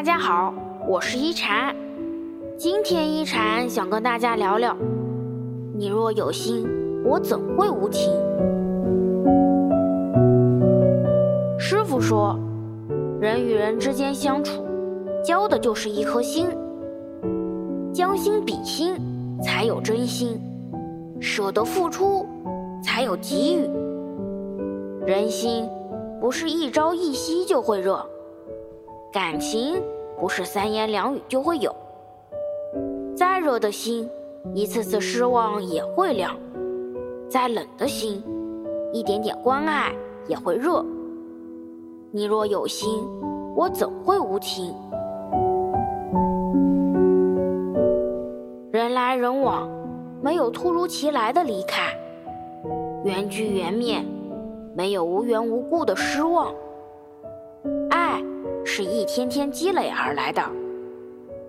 大家好，我是一禅。今天一禅想跟大家聊聊：你若有心，我怎会无情？师傅说，人与人之间相处，交的就是一颗心。将心比心，才有真心；舍得付出，才有给予。人心不是一朝一夕就会热。感情不是三言两语就会有，再热的心，一次次失望也会凉；再冷的心，一点点关爱也会热。你若有心，我怎会无情？人来人往，没有突如其来的离开；缘聚缘灭，没有无缘无故的失望。爱是一天天积累而来的，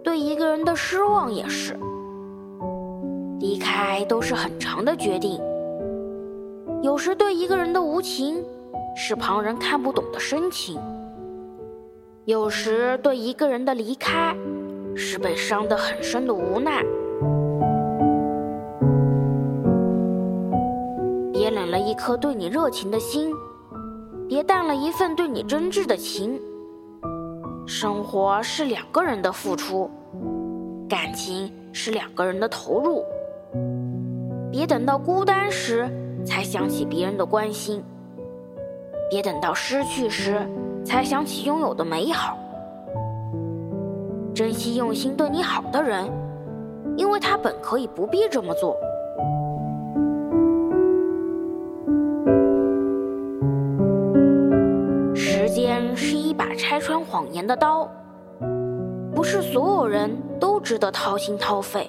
对一个人的失望也是。离开都是很长的决定。有时对一个人的无情，是旁人看不懂的深情；有时对一个人的离开，是被伤得很深的无奈。别冷了一颗对你热情的心，别淡了一份对你真挚的情。生活是两个人的付出，感情是两个人的投入。别等到孤单时才想起别人的关心，别等到失去时才想起拥有的美好。珍惜用心对你好的人，因为他本可以不必这么做。是一把拆穿谎言的刀，不是所有人都值得掏心掏肺，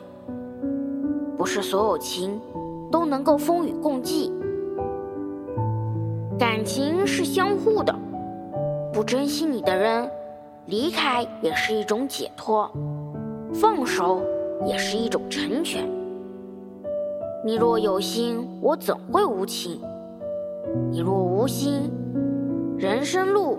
不是所有情都能够风雨共济。感情是相互的，不珍惜你的人，离开也是一种解脱，放手也是一种成全。你若有心，我怎会无情？你若无心，人生路。